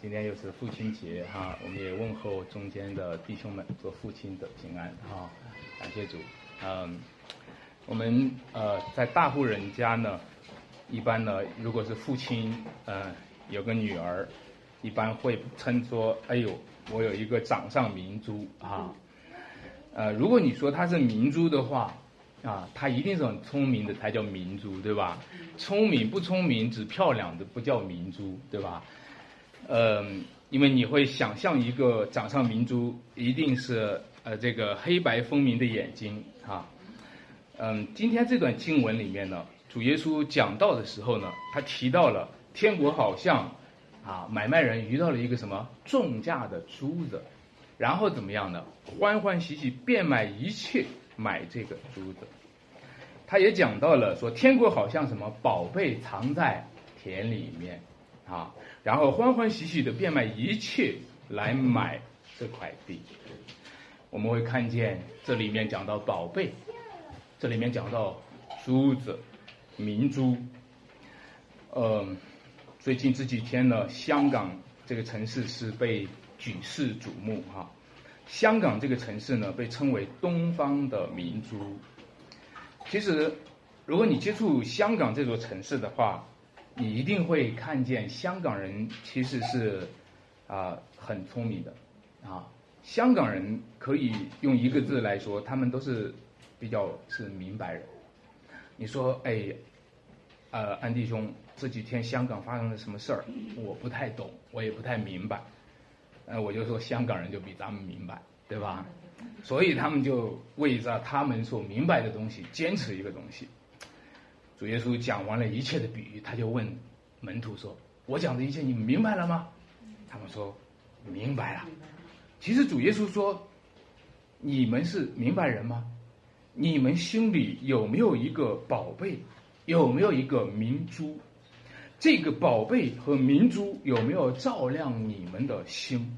今天又是父亲节哈，我们也问候中间的弟兄们做父亲的平安哈，感谢主。嗯，我们呃在大户人家呢，一般呢如果是父亲呃有个女儿，一般会称说，哎呦，我有一个掌上明珠啊。呃，如果你说她是明珠的话，啊，她一定是很聪明的才叫明珠，对吧？聪明不聪明只漂亮的不叫明珠，对吧？嗯，因为你会想象一个掌上明珠，一定是呃这个黑白分明的眼睛啊。嗯，今天这段经文里面呢，主耶稣讲到的时候呢，他提到了天国好像啊买卖人遇到了一个什么重价的珠子。然后怎么样呢？欢欢喜喜变卖一切买这个珠子。他也讲到了说，天国好像什么宝贝藏在田里面啊，然后欢欢喜喜的变卖一切来买这块地。我们会看见这里面讲到宝贝，这里面讲到珠子、明珠。嗯，最近这几天呢，香港这个城市是被。举世瞩目哈，香港这个城市呢，被称为东方的明珠。其实，如果你接触香港这座城市的话，你一定会看见香港人其实是啊很聪明的啊。香港人可以用一个字来说，他们都是比较是明白人。你说，哎，呃，安弟兄，这几天香港发生了什么事儿？我不太懂，我也不太明白。呃，我就说香港人就比咱们明白，对吧？所以他们就为着他们所明白的东西坚持一个东西。主耶稣讲完了一切的比喻，他就问门徒说：“我讲的一切你们明白了吗？”他们说：“明白了。”其实主耶稣说：“你们是明白人吗？你们心里有没有一个宝贝？有没有一个明珠？”这个宝贝和明珠有没有照亮你们的心？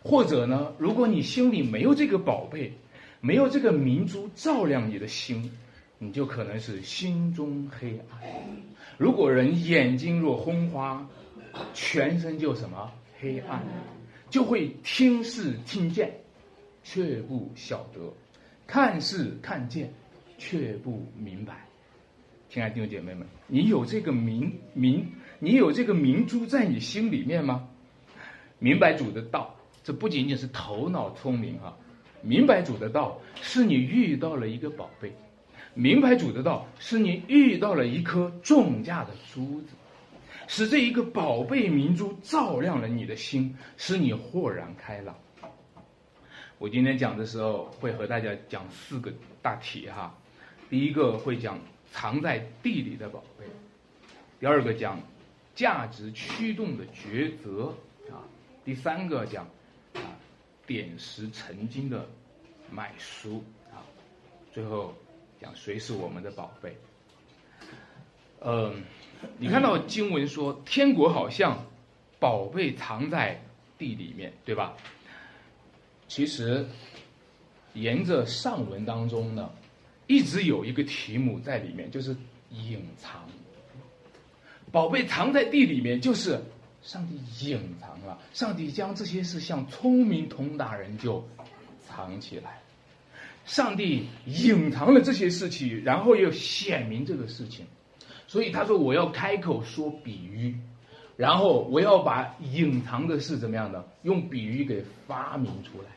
或者呢？如果你心里没有这个宝贝，没有这个明珠照亮你的心，你就可能是心中黑暗。如果人眼睛若昏花，全身就什么黑暗，就会听是听见，却不晓得；看视看见，却不明白。亲爱的弟兄姐妹们，你有这个明明，你有这个明珠在你心里面吗？明白主的道，这不仅仅是头脑聪明哈，明白主的道是你遇到了一个宝贝，明白主的道是你遇到了一颗重价的珠子，使这一个宝贝明珠照亮了你的心，使你豁然开朗。我今天讲的时候会和大家讲四个大题哈，第一个会讲。藏在地里的宝贝。第二个讲价值驱动的抉择啊。第三个讲啊点石成金的买书啊。最后讲谁是我们的宝贝。嗯，你看到经文说天国好像宝贝藏在地里面，对吧？其实沿着上文当中呢。一直有一个题目在里面，就是隐藏。宝贝藏在地里面，就是上帝隐藏了。上帝将这些事向聪明通达人就藏起来。上帝隐藏了这些事情，然后又显明这个事情。所以他说：“我要开口说比喻，然后我要把隐藏的事怎么样的，用比喻给发明出来。”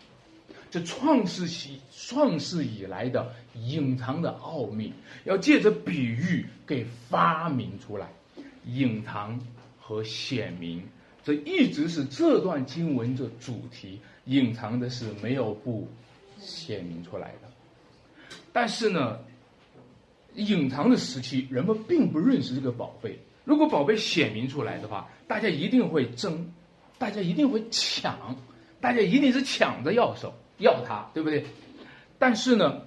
这创世起创世以来的隐藏的奥秘，要借着比喻给发明出来，隐藏和显明，这一直是这段经文的主题。隐藏的是没有不显明出来的，但是呢，隐藏的时期，人们并不认识这个宝贝。如果宝贝显明出来的话，大家一定会争，大家一定会抢，大家一定是抢着要手。要它，对不对？但是呢，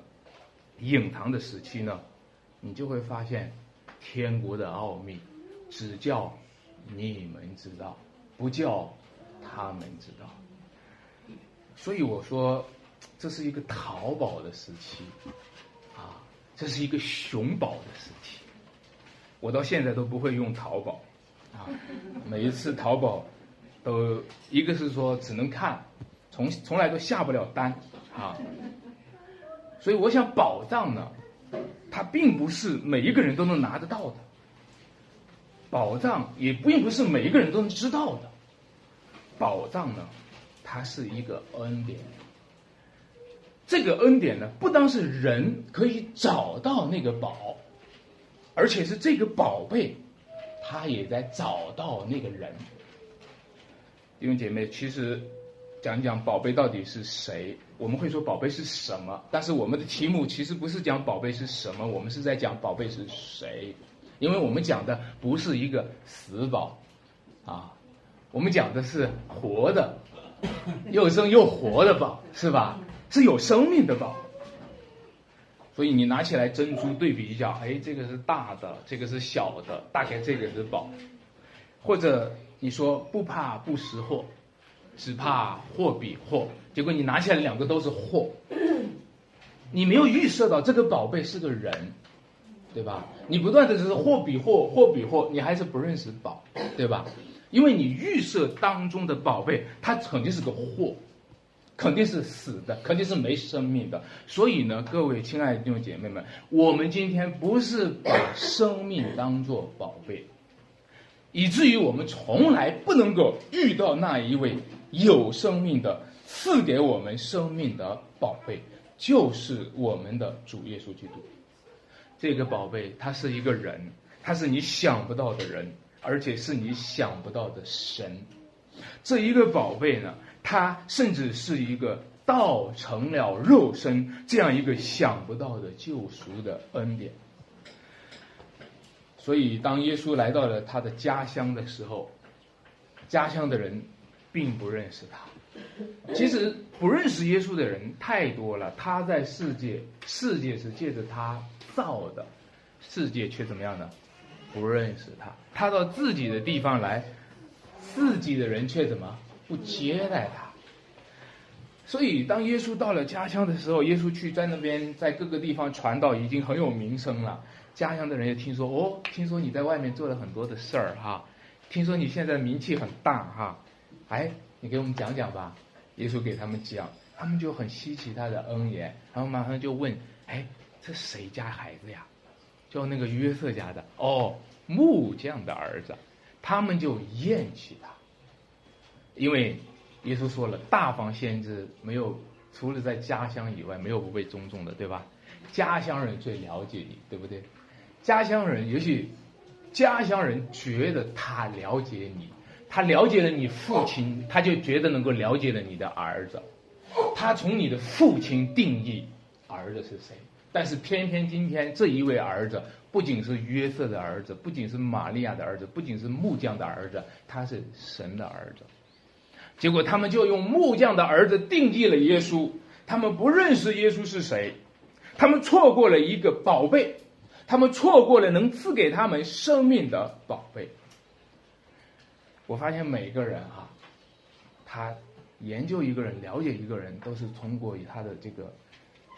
隐藏的时期呢，你就会发现，天国的奥秘，只叫你们知道，不叫他们知道。所以我说，这是一个淘宝的时期，啊，这是一个熊宝的时期。我到现在都不会用淘宝，啊，每一次淘宝都一个是说只能看，从从来都下不了单啊。所以我想宝藏呢，它并不是每一个人都能拿得到的，宝藏也并不是每一个人都能知道的，宝藏呢，它是一个恩典。这个恩典呢，不单是人可以找到那个宝，而且是这个宝贝，他也在找到那个人。弟兄姐妹，其实讲讲宝贝到底是谁？我们会说宝贝是什么？但是我们的题目其实不是讲宝贝是什么，我们是在讲宝贝是谁。因为我们讲的不是一个死宝，啊，我们讲的是活的，又生又活的宝，是吧？是有生命的宝，所以你拿起来珍珠对比一下，哎，这个是大的，这个是小的，大概这个是宝，或者你说不怕不识货，只怕货比货，结果你拿起来两个都是货，你没有预设到这个宝贝是个人，对吧？你不断的是货比货，货比货，你还是不认识宝，对吧？因为你预设当中的宝贝，它肯定是个货。肯定是死的，肯定是没生命的。所以呢，各位亲爱的弟兄姐妹们，我们今天不是把生命当作宝贝，以至于我们从来不能够遇到那一位有生命的赐给我们生命的宝贝，就是我们的主耶稣基督。这个宝贝，他是一个人，他是你想不到的人，而且是你想不到的神。这一个宝贝呢？他甚至是一个道成了肉身这样一个想不到的救赎的恩典。所以，当耶稣来到了他的家乡的时候，家乡的人并不认识他。其实，不认识耶稣的人太多了。他在世界，世界是借着他造的，世界却怎么样呢？不认识他。他到自己的地方来，自己的人却怎么？不接待他，所以当耶稣到了家乡的时候，耶稣去在那边在各个地方传道，已经很有名声了。家乡的人也听说，哦，听说你在外面做了很多的事儿哈，听说你现在名气很大哈，哎，你给我们讲讲吧。耶稣给他们讲，他们就很稀奇他的恩言，然后马上就问，哎，这谁家孩子呀？就那个约瑟家的，哦，木匠的儿子，他们就厌弃他。因为耶稣说了，大方先知没有除了在家乡以外，没有不被尊重的，对吧？家乡人最了解你，对不对？家乡人，尤其家乡人觉得他了解你，他了解了你父亲，他就觉得能够了解了你的儿子。他从你的父亲定义儿子是谁，但是偏偏今天这一位儿子不仅是约瑟的儿子，不仅是玛利亚的儿子，不仅是木匠的儿子，他是神的儿子。结果他们就用木匠的儿子定义了耶稣，他们不认识耶稣是谁，他们错过了一个宝贝，他们错过了能赐给他们生命的宝贝。我发现每个人啊，他研究一个人、了解一个人，都是通过他的这个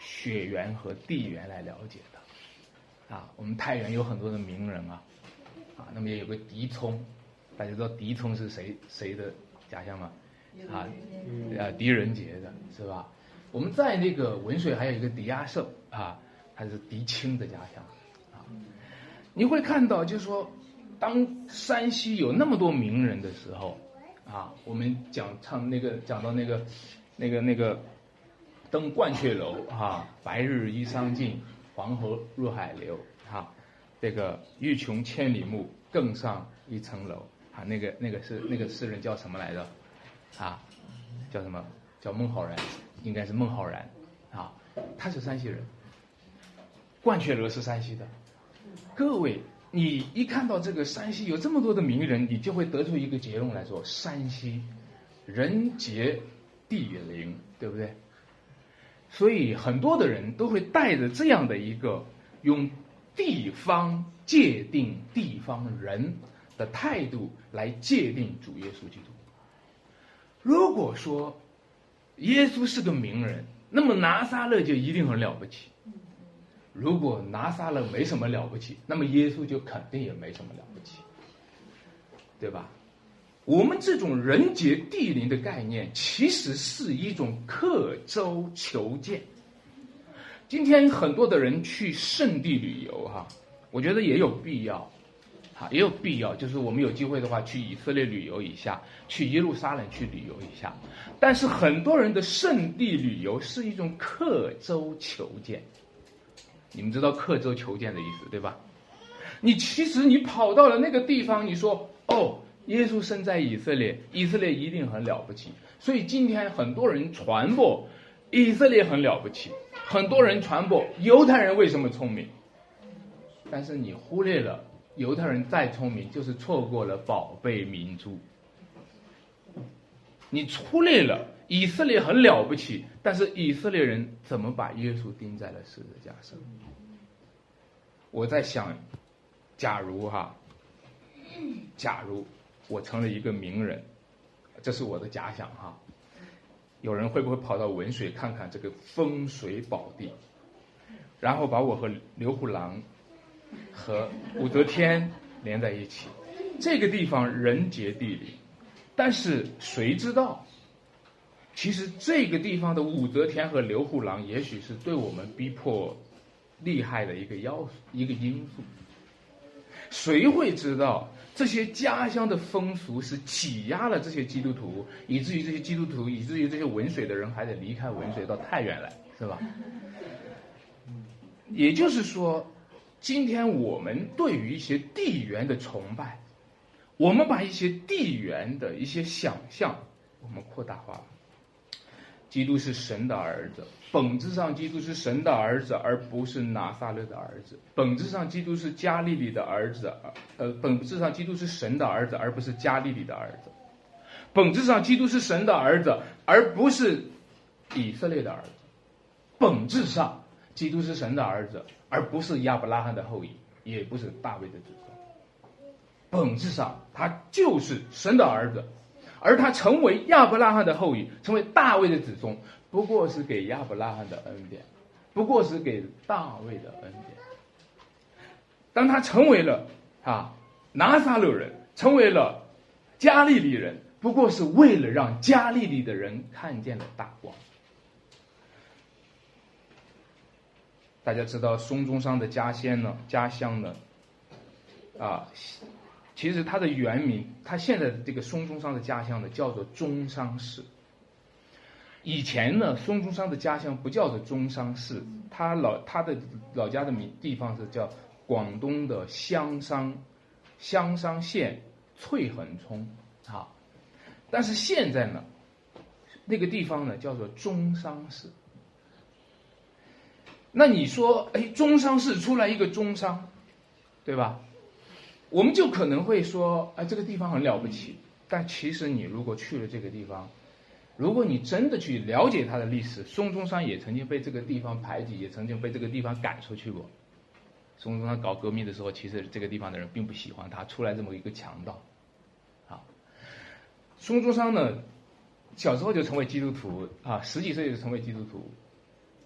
血缘和地缘来了解的。啊，我们太原有很多的名人啊，啊，那么也有个狄聪，大家知道狄聪是谁谁的家乡吗？啊，呃，狄仁杰的是吧？我们在那个文水还有一个狄亚社啊，他是狄青的家乡啊。你会看到，就是说，当山西有那么多名人的时候啊，我们讲唱那个讲到那个那个那个登鹳雀楼哈，白日依山尽，黄河入海流哈，这个欲穷千里目，更上一层楼啊，那个那个是那个诗人叫什么来着？啊，叫什么？叫孟浩然，应该是孟浩然，啊，他是山西人。鹳雀楼是山西的。各位，你一看到这个山西有这么多的名人，你就会得出一个结论来说：山西人杰地灵，对不对？所以很多的人都会带着这样的一个用地方界定地方人的态度来界定主耶稣基督。如果说耶稣是个名人，那么拿撒勒就一定很了不起。如果拿撒勒没什么了不起，那么耶稣就肯定也没什么了不起，对吧？我们这种人杰地灵的概念，其实是一种刻舟求剑。今天很多的人去圣地旅游，哈，我觉得也有必要，也有必要，就是我们有机会的话，去以色列旅游一下，去耶路撒冷去旅游一下。但是很多人的圣地旅游是一种刻舟求剑。你们知道刻舟求剑的意思对吧？你其实你跑到了那个地方，你说哦，耶稣生在以色列，以色列一定很了不起。所以今天很多人传播以色列很了不起，很多人传播犹太人为什么聪明。但是你忽略了犹太人再聪明，就是错过了宝贝明珠。你忽略了以色列很了不起，但是以色列人怎么把耶稣钉在了十字架上？我在想。假如哈，假如我成了一个名人，这是我的假想哈。有人会不会跑到文水看看这个风水宝地，然后把我和刘虎郎和武则天连在一起？这个地方人杰地灵，但是谁知道？其实这个地方的武则天和刘虎郎，也许是对我们逼迫厉害的一个要素，一个因素。谁会知道这些家乡的风俗是挤压了这些基督徒，以至于这些基督徒，以至于这些文水的人还得离开文水到太原来，是吧？也就是说，今天我们对于一些地缘的崇拜，我们把一些地缘的一些想象，我们扩大化了。基督是神的儿子，本质上基督是神的儿子，而不是拿撒勒的儿子。本质上基督是加利利的儿子，呃，本质上基督是神的儿子，而不是加利利的儿子。本质上基督是神的儿子，而不是以色列的儿子。本质上基督是神的儿子，而不是亚伯拉罕的后裔，也不是大卫的子孙。本质上他就是神的儿子。而他成为亚伯拉罕的后裔，成为大卫的子孙，不过是给亚伯拉罕的恩典，不过是给大卫的恩典。当他成为了啊拿撒勒人，成为了加利利人，不过是为了让加利利的人看见了大光。大家知道孙中山的家乡呢？家乡呢？啊。其实他的原名，他现在的这个孙中山的家乡呢，叫做中山市。以前呢，孙中山的家乡不叫做中山市，他老他的老家的名地方是叫广东的香山，香山县翠恒村啊。但是现在呢，那个地方呢叫做中山市。那你说，哎，中山市出来一个中山，对吧？我们就可能会说，哎，这个地方很了不起。但其实你如果去了这个地方，如果你真的去了解它的历史，孙中山也曾经被这个地方排挤，也曾经被这个地方赶出去过。孙中山搞革命的时候，其实这个地方的人并不喜欢他，出来这么一个强盗。啊，孙中山呢，小时候就成为基督徒啊，十几岁就成为基督徒。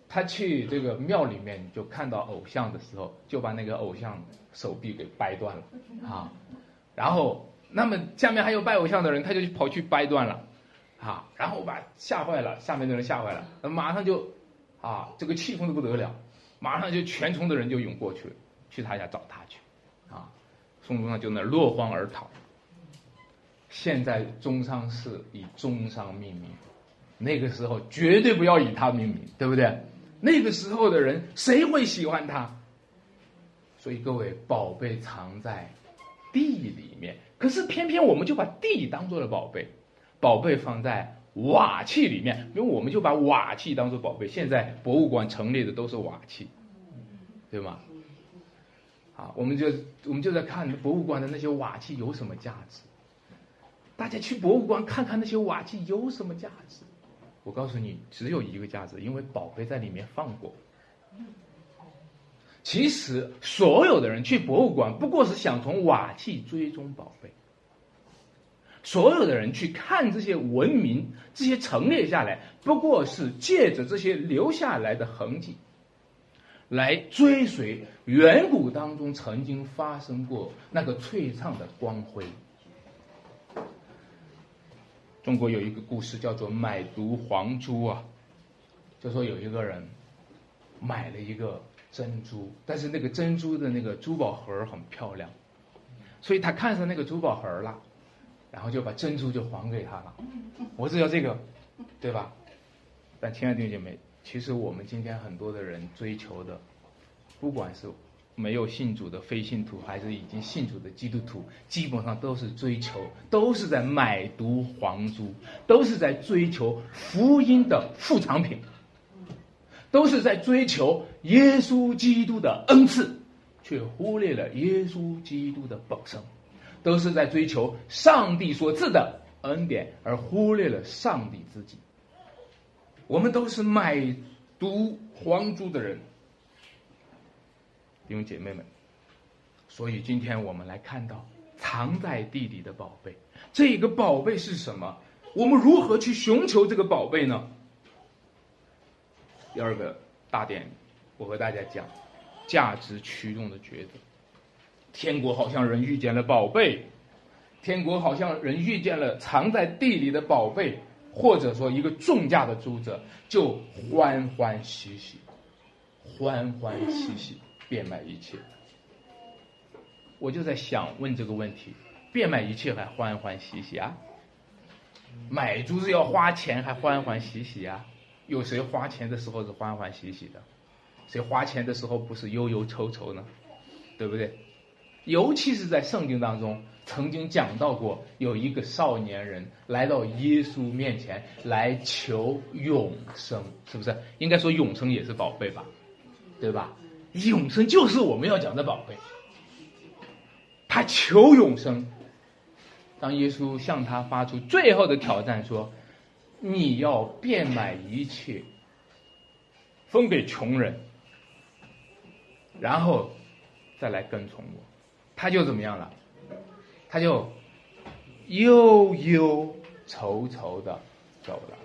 他去这个庙里面，就看到偶像的时候，就把那个偶像手臂给掰断了，啊，然后那么下面还有拜偶像的人，他就跑去掰断了，啊，然后把吓坏了，下面的人吓坏了，马上就，啊，这个气疯的不得了，马上就全村的人就涌过去，去他家找他去，啊，宋中山就那落荒而逃。现在中山市以中山命名，那个时候绝对不要以他命名，对不对？那个时候的人谁会喜欢他？所以各位，宝贝藏在地里面，可是偏偏我们就把地当做了宝贝，宝贝放在瓦器里面，因为我们就把瓦器当做宝贝。现在博物馆陈列的都是瓦器，对吗？啊，我们就我们就在看博物馆的那些瓦器有什么价值？大家去博物馆看看那些瓦器有什么价值？我告诉你，只有一个价值，因为宝贝在里面放过。其实所有的人去博物馆，不过是想从瓦器追踪宝贝。所有的人去看这些文明，这些陈列下来，不过是借着这些留下来的痕迹，来追随远古当中曾经发生过那个璀璨的光辉。中国有一个故事叫做“买椟还珠”啊，就说有一个人买了一个珍珠，但是那个珍珠的那个珠宝盒很漂亮，所以他看上那个珠宝盒了，然后就把珍珠就还给他了。我只要这个，对吧？但亲爱的弟兄姐妹，其实我们今天很多的人追求的，不管是。没有信主的非信徒，还是已经信主的基督徒，基本上都是追求，都是在买椟还珠，都是在追求福音的副产品，都是在追求耶稣基督的恩赐，却忽略了耶稣基督的本身，都是在追求上帝所赐的恩典，而忽略了上帝自己。我们都是买椟还珠的人。弟兄姐妹们，所以今天我们来看到藏在地里的宝贝，这个宝贝是什么？我们如何去寻求这个宝贝呢？第二个大点，我和大家讲，价值驱动的抉择。天国好像人遇见了宝贝，天国好像人遇见了藏在地里的宝贝，或者说一个重价的珠子，就欢欢喜喜，欢欢喜喜。变卖一切，我就在想问这个问题：变卖一切还欢欢喜喜啊？买珠子要花钱还欢欢喜喜啊？有谁花钱的时候是欢欢喜喜的？谁花钱的时候不是忧忧愁愁呢？对不对？尤其是在圣经当中曾经讲到过，有一个少年人来到耶稣面前来求永生，是不是？应该说永生也是宝贝吧？对吧？永生就是我们要讲的宝贝。他求永生，当耶稣向他发出最后的挑战说：“你要变卖一切，分给穷人，然后再来跟从我。”他就怎么样了？他就忧忧愁愁的走了。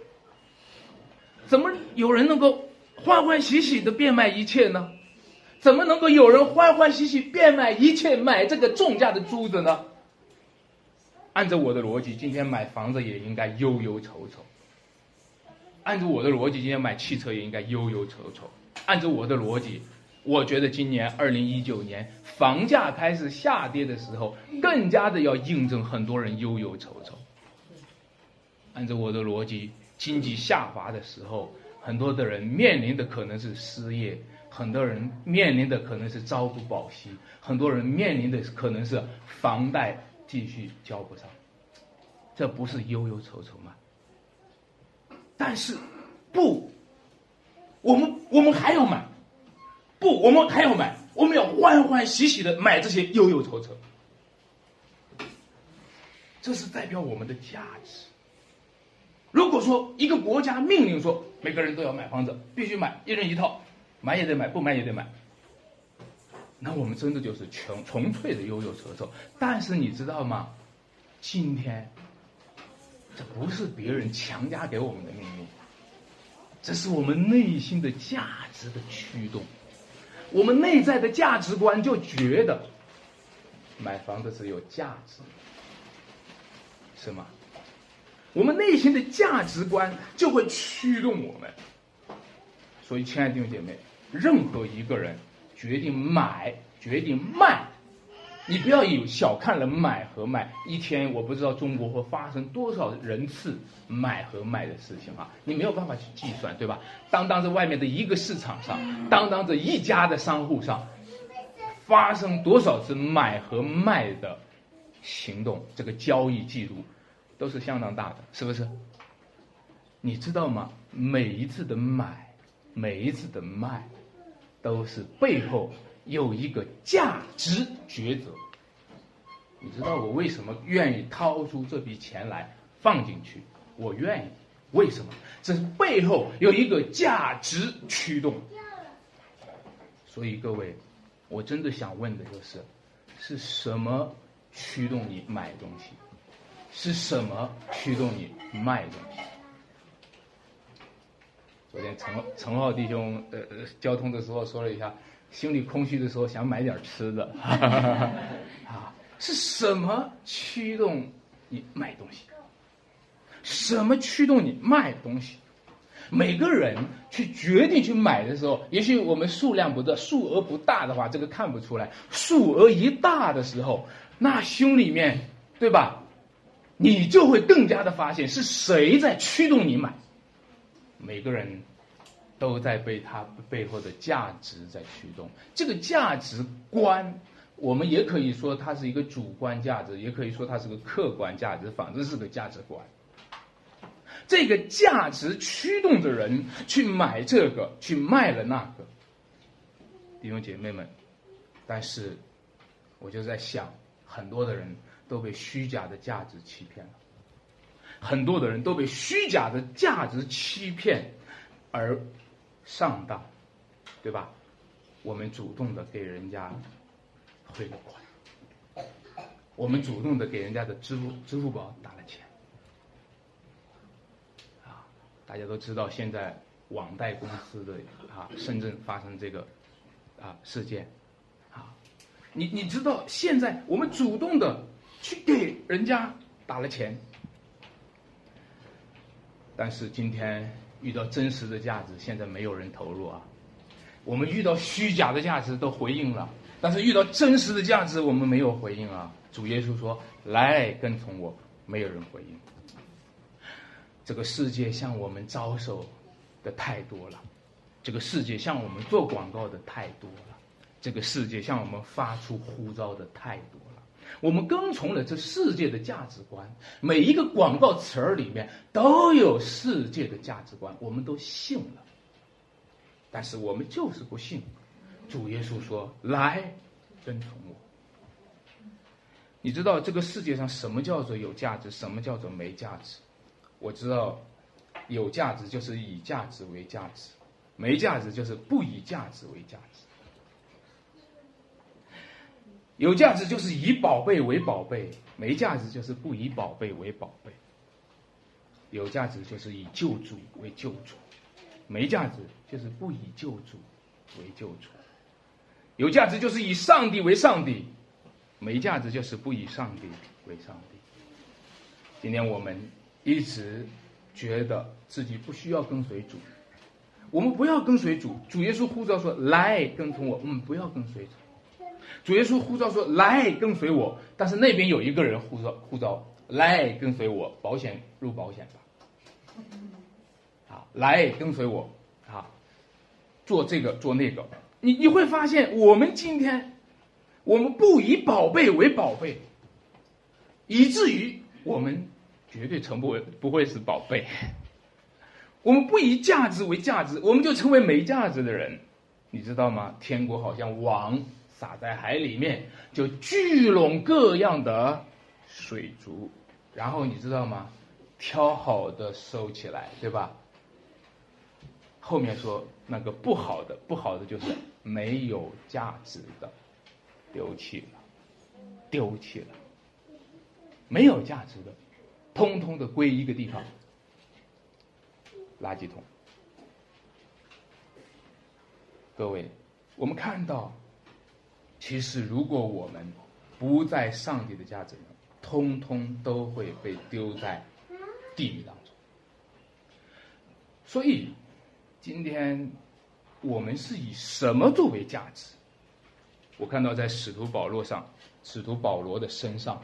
怎么有人能够欢欢喜喜的变卖一切呢？怎么能够有人欢欢喜喜变卖一切买这个重价的珠子呢？按照我的逻辑，今天买房子也应该忧忧愁愁；按照我的逻辑，今天买汽车也应该忧忧愁愁；按照我的逻辑，我觉得今年二零一九年房价开始下跌的时候，更加的要印证很多人忧忧愁愁。按照我的逻辑，经济下滑的时候，很多的人面临的可能是失业。很多人面临的可能是朝不保夕，很多人面临的可能是房贷继续交不上，这不是忧忧愁愁吗？但是，不，我们我们还要买，不，我们还要买，我们要欢欢喜喜的买这些忧忧愁愁，这是代表我们的价值。如果说一个国家命令说每个人都要买房子，必须买一人一套。买也得买，不买也得买。那我们真的就是纯纯粹的忧忧愁愁。但是你知道吗？今天，这不是别人强加给我们的命运，这是我们内心的价值的驱动。我们内在的价值观就觉得，买房子是有价值，是吗？我们内心的价值观就会驱动我们。所以，亲爱的弟兄姐妹。任何一个人决定买、决定卖，你不要有小看了买和卖。一天我不知道中国会发生多少人次买和卖的事情啊，你没有办法去计算，对吧？当当在外面的一个市场上，当当在一家的商户上，发生多少次买和卖的行动，这个交易记录都是相当大的，是不是？你知道吗？每一次的买，每一次的卖。都是背后有一个价值抉择。你知道我为什么愿意掏出这笔钱来放进去？我愿意，为什么？这是背后有一个价值驱动。所以各位，我真的想问的就是：是什么驱动你买东西？是什么驱动你卖东西？昨天陈陈浩弟兄呃交通的时候说了一下，心里空虚的时候想买点吃的，啊，是什么驱动你买东西？什么驱动你卖东西？每个人去决定去买的时候，也许我们数量不大，数额不大的话，这个看不出来。数额一大的时候，那胸里面，对吧？你就会更加的发现是谁在驱动你买。每个人都在被他背后的价值在驱动。这个价值观，我们也可以说它是一个主观价值，也可以说它是个客观价值，反正是个价值观。这个价值驱动着人去买这个，去卖了那个，弟兄姐妹们。但是，我就在想，很多的人都被虚假的价值欺骗了，很多的人都被虚假的价值欺骗而上当，对吧？我们主动的给人家汇了款，我们主动的给人家的支付支付宝打了钱。啊大家都知道，现在网贷公司的啊，深圳发生这个啊事件，啊，你你知道现在我们主动的去给人家打了钱，但是今天遇到真实的价值，现在没有人投入啊。我们遇到虚假的价值都回应了，但是遇到真实的价值，我们没有回应啊。主耶稣说：“来跟从我。”没有人回应。这个世界向我们招手的太多了，这个世界向我们做广告的太多了，这个世界向我们发出呼召的太多了。我们跟从了这世界的价值观，每一个广告词儿里面都有世界的价值观，我们都信了。但是我们就是不信。主耶稣说：“来，跟从我。”你知道这个世界上什么叫做有价值，什么叫做没价值？我知道，有价值就是以价值为价值，没价值就是不以价值为价值。有价值就是以宝贝为宝贝，没价值就是不以宝贝为宝贝。有价值就是以救主为救主，没价值就是不以救主为救主。有价值就是以上帝为上帝，没价值就是不以上帝为上帝。今天我们。一直觉得自己不需要跟随主，我们不要跟随主。主耶稣呼召说：“来跟从我。”嗯，不要跟随主。主耶稣呼召说：“来跟随我。”但是那边有一个人呼召呼召：“来跟随我，保险入保险吧。”好，来跟随我，好，做这个做那个。你你会发现，我们今天我们不以宝贝为宝贝，以至于我们。绝对成不为不会是宝贝。我们不以价值为价值，我们就成为没价值的人，你知道吗？天国好像王撒在海里面，就聚拢各样的水族，然后你知道吗？挑好的收起来，对吧？后面说那个不好的，不好的就是没有价值的，丢弃了，丢弃了，没有价值的。通通的归一个地方，垃圾桶。各位，我们看到，其实如果我们不在上帝的家里，通通都会被丢在地狱当中。所以，今天我们是以什么作为价值？我看到在使徒保罗上，使徒保罗的身上。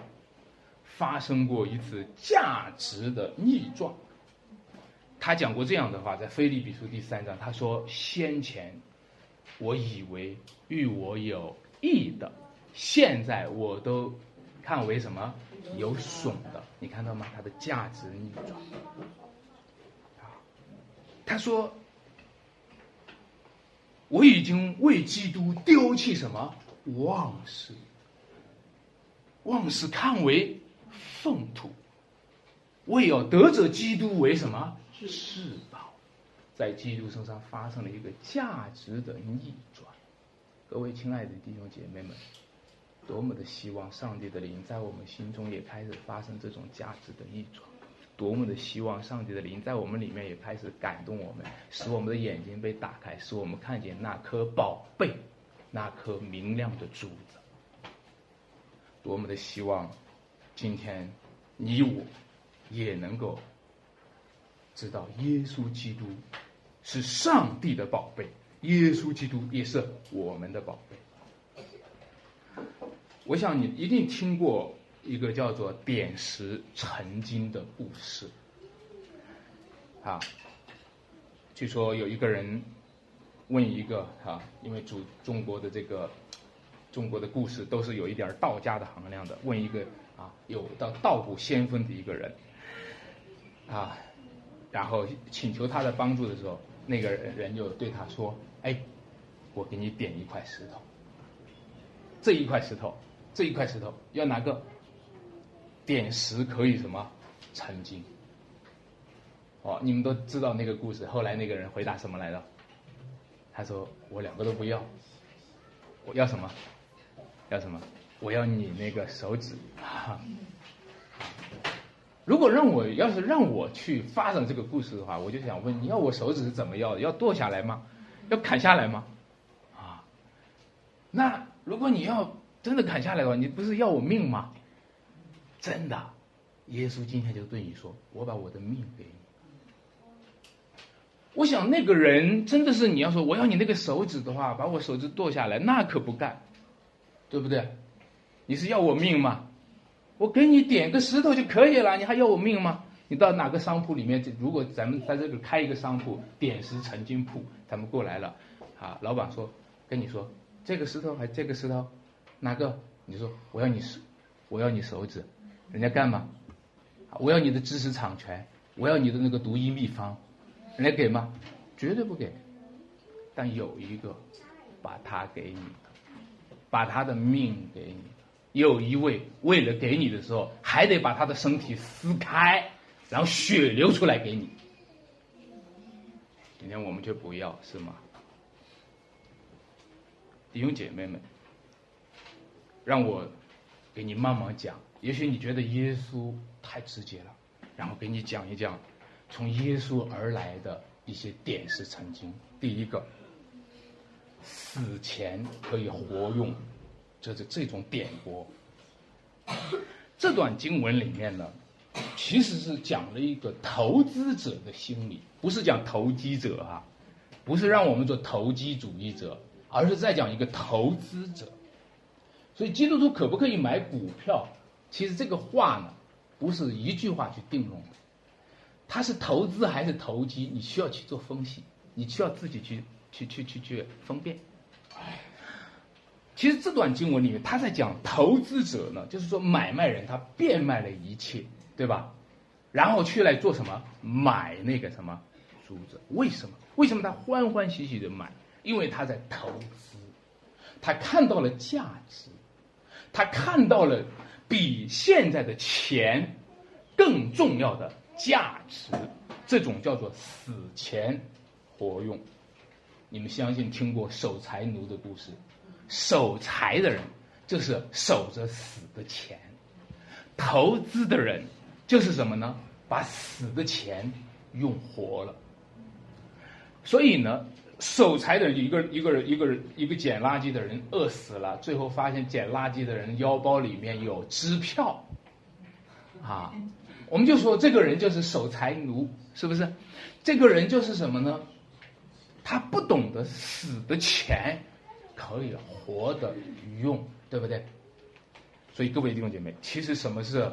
发生过一次价值的逆转。他讲过这样的话，在《菲利比书》第三章，他说：“先前我以为与我有义的，现在我都看为什么有损的。”你看到吗？他的价值逆转。他说：“我已经为基督丢弃什么忘事，忘事看为。”粪土，为要得者基督为什么？是宝，在基督身上发生了一个价值的逆转。各位亲爱的弟兄姐妹们，多么的希望上帝的灵在我们心中也开始发生这种价值的逆转，多么的希望上帝的灵在我们里面也开始感动我们，使我们的眼睛被打开，使我们看见那颗宝贝，那颗明亮的珠子。多么的希望！今天，你我也能够知道耶稣基督是上帝的宝贝，耶稣基督也是我们的宝贝。我想你一定听过一个叫做点石成金的故事，啊，据说有一个人问一个啊，因为主中国的这个中国的故事都是有一点道家的含量的，问一个啊有到道骨仙风的一个人，啊，然后请求他的帮助的时候，那个人就对他说：“哎，我给你点一块石头，这一块石头。”这一块石头要哪个点石可以什么成金？哦，你们都知道那个故事。后来那个人回答什么来着？他说：“我两个都不要，我要什么？要什么？我要你那个手指。”如果让我要是让我去发展这个故事的话，我就想问：你要我手指是怎么要的？要剁下来吗？要砍下来吗？啊？那如果你要。真的砍下来的话，你不是要我命吗？真的，耶稣今天就对你说：“我把我的命给你。”我想那个人真的是你要说我要你那个手指的话，把我手指剁下来，那可不干，对不对？你是要我命吗？我给你点个石头就可以了，你还要我命吗？你到哪个商铺里面，如果咱们在这个开一个商铺，点石成金铺，咱们过来了，啊，老板说跟你说这个石头还这个石头。哪个？你说我要你手，我要你手指，人家干嘛？我要你的知识产权，我要你的那个独一秘方，人家给吗？绝对不给。但有一个，把他给你，把他的命给你。有一位为了给你的时候，还得把他的身体撕开，然后血流出来给你。今天我们却不要，是吗？弟兄姐妹们。让我给你慢慢讲，也许你觉得耶稣太直接了，然后给你讲一讲从耶稣而来的一些点石成金。第一个，死前可以活用，就是这种点拨。这段经文里面呢，其实是讲了一个投资者的心理，不是讲投机者啊，不是让我们做投机主义者，而是在讲一个投资者。所以基督徒可不可以买股票？其实这个话呢，不是一句话去定论的，它是投资还是投机，你需要去做分析，你需要自己去去去去去分辨。其实这段经文里面，他在讲投资者呢，就是说买卖人他变卖了一切，对吧？然后去来做什么？买那个什么珠子？为什么？为什么他欢欢喜喜的买？因为他在投资，他看到了价值。他看到了比现在的钱更重要的价值，这种叫做死钱活用。你们相信听过守财奴的故事？守财的人就是守着死的钱，投资的人就是什么呢？把死的钱用活了。所以呢？守财的人，一个一个人，一个人，一个捡垃圾的人饿死了，最后发现捡垃圾的人腰包里面有支票，啊，我们就说这个人就是守财奴，是不是？这个人就是什么呢？他不懂得死的钱可以活的用，对不对？所以各位弟兄姐妹，其实什么是？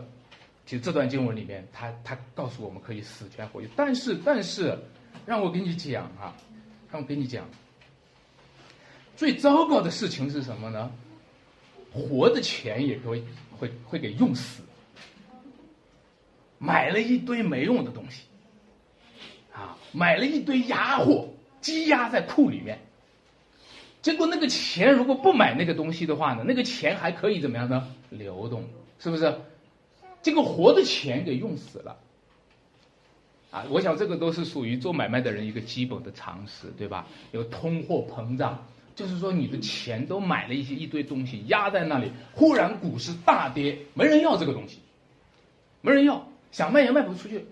其实这段经文里面，他他告诉我们可以死权活用，但是但是，让我给你讲啊。让我跟你讲，最糟糕的事情是什么呢？活的钱也会会会给用死，买了一堆没用的东西，啊，买了一堆压货，积压在库里面。结果那个钱如果不买那个东西的话呢，那个钱还可以怎么样呢？流动，是不是？这个活的钱给用死了。啊，我想这个都是属于做买卖的人一个基本的常识，对吧？有通货膨胀，就是说你的钱都买了一些一堆东西压在那里，忽然股市大跌，没人要这个东西，没人要，想卖也卖不出去，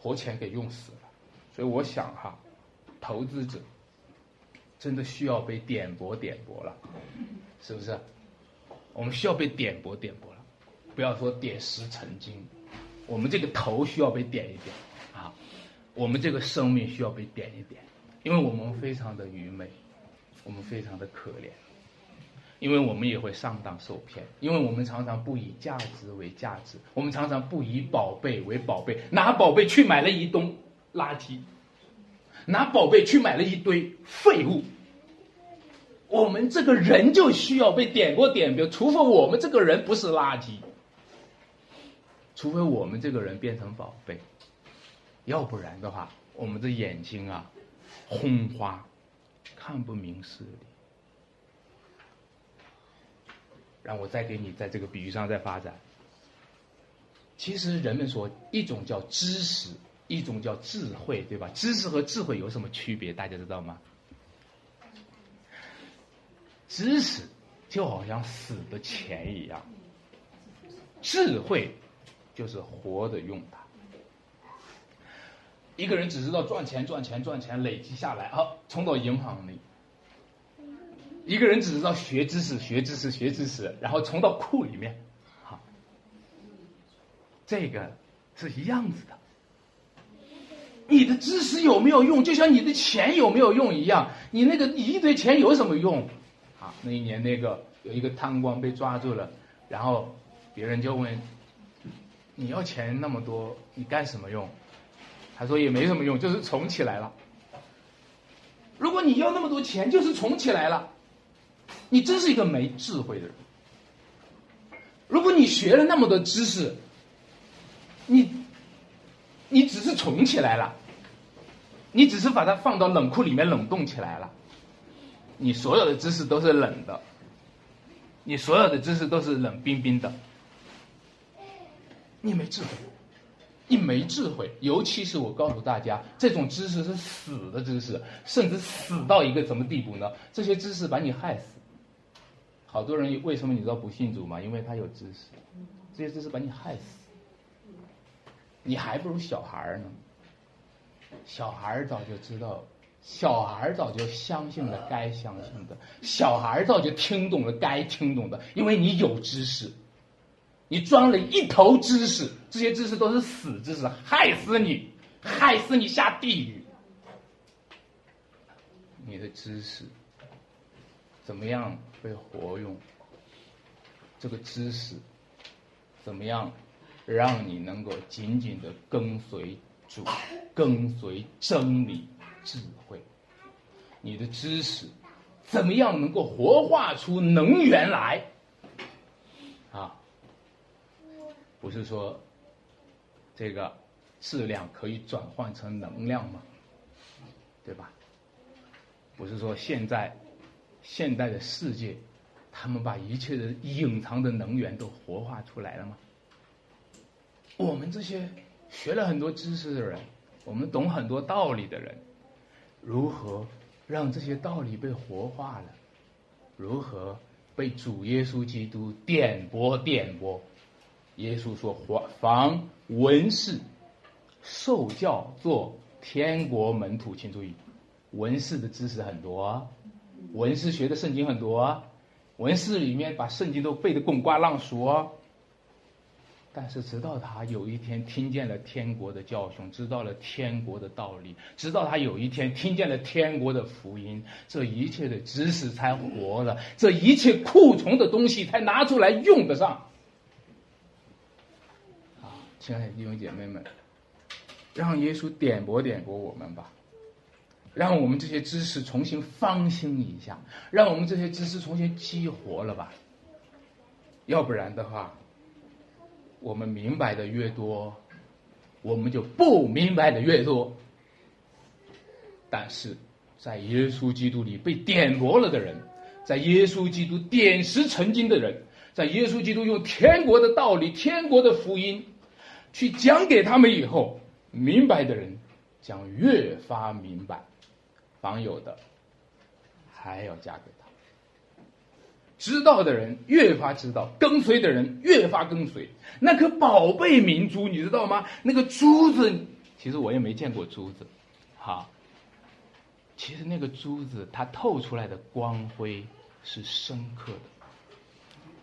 活钱给用死了。所以我想哈，投资者真的需要被点拨点拨了，是不是？我们需要被点拨点拨，不要说点石成金。我们这个头需要被点一点，啊，我们这个生命需要被点一点，因为我们非常的愚昧，我们非常的可怜，因为我们也会上当受骗，因为我们常常不以价值为价值，我们常常不以宝贝为宝贝，拿宝贝去买了一东垃圾，拿宝贝去买了一堆废物。我们这个人就需要被点过点标，除非我们这个人不是垃圾，除非我们这个人变成宝贝，要不然的话，我们的眼睛啊，昏花，看不明事理。让我再给你在这个比喻上再发展。其实人们说，一种叫知识，一种叫智慧，对吧？知识和智慧有什么区别？大家知道吗？知识就好像死的钱一样，智慧就是活的用它。一个人只知道赚钱、赚钱、赚钱，累积下来，好冲到银行里；一个人只知道学知识、学知识、学知识，然后冲到库里面，好，这个是一样子的。你的知识有没有用，就像你的钱有没有用一样。你那个一堆钱有什么用？那一年，那个有一个贪官被抓住了，然后别人就问：“你要钱那么多，你干什么用？”他说：“也没什么用，就是宠起来了。”如果你要那么多钱，就是宠起来了，你真是一个没智慧的人。如果你学了那么多知识，你你只是宠起来了，你只是把它放到冷库里面冷冻起来了。你所有的知识都是冷的，你所有的知识都是冷冰冰的，你没智慧，你没智慧。尤其是我告诉大家，这种知识是死的知识，甚至死到一个什么地步呢？这些知识把你害死。好多人为什么你知道不信主吗？因为他有知识，这些知识把你害死。你还不如小孩呢，小孩早就知道。小孩早就相信了该相信的，小孩早就听懂了该听懂的，因为你有知识，你装了一头知识，这些知识都是死知识，害死你，害死你下地狱。你的知识怎么样被活用？这个知识怎么样让你能够紧紧的跟随主，跟随真理？智慧，你的知识怎么样能够活化出能源来？啊，不是说这个质量可以转换成能量吗？对吧？不是说现在现代的世界，他们把一切的隐藏的能源都活化出来了吗？我们这些学了很多知识的人，我们懂很多道理的人。如何让这些道理被活化了？如何被主耶稣基督点拨点拨？耶稣说：“防文士受教做天国门徒。”请注意，文士的知识很多，文士学的圣经很多，文士里面把圣经都背得滚瓜烂熟。但是，直到他有一天听见了天国的教训，知道了天国的道理，直到他有一天听见了天国的福音，这一切的知识才活了，这一切库存的东西才拿出来用得上。亲爱的弟兄姐妹们，让耶稣点拨点拨我们吧，让我们这些知识重新翻新一下，让我们这些知识重新激活了吧，要不然的话。我们明白的越多，我们就不明白的越多。但是，在耶稣基督里被点拨了的人，在耶稣基督点石成金的人，在耶稣基督用天国的道理、天国的福音去讲给他们以后，明白的人将越发明白，凡有的还要加给他。知道的人越发知道，跟随的人越发跟随。那颗宝贝明珠，你知道吗？那个珠子，其实我也没见过珠子，哈。其实那个珠子，它透出来的光辉是深刻的。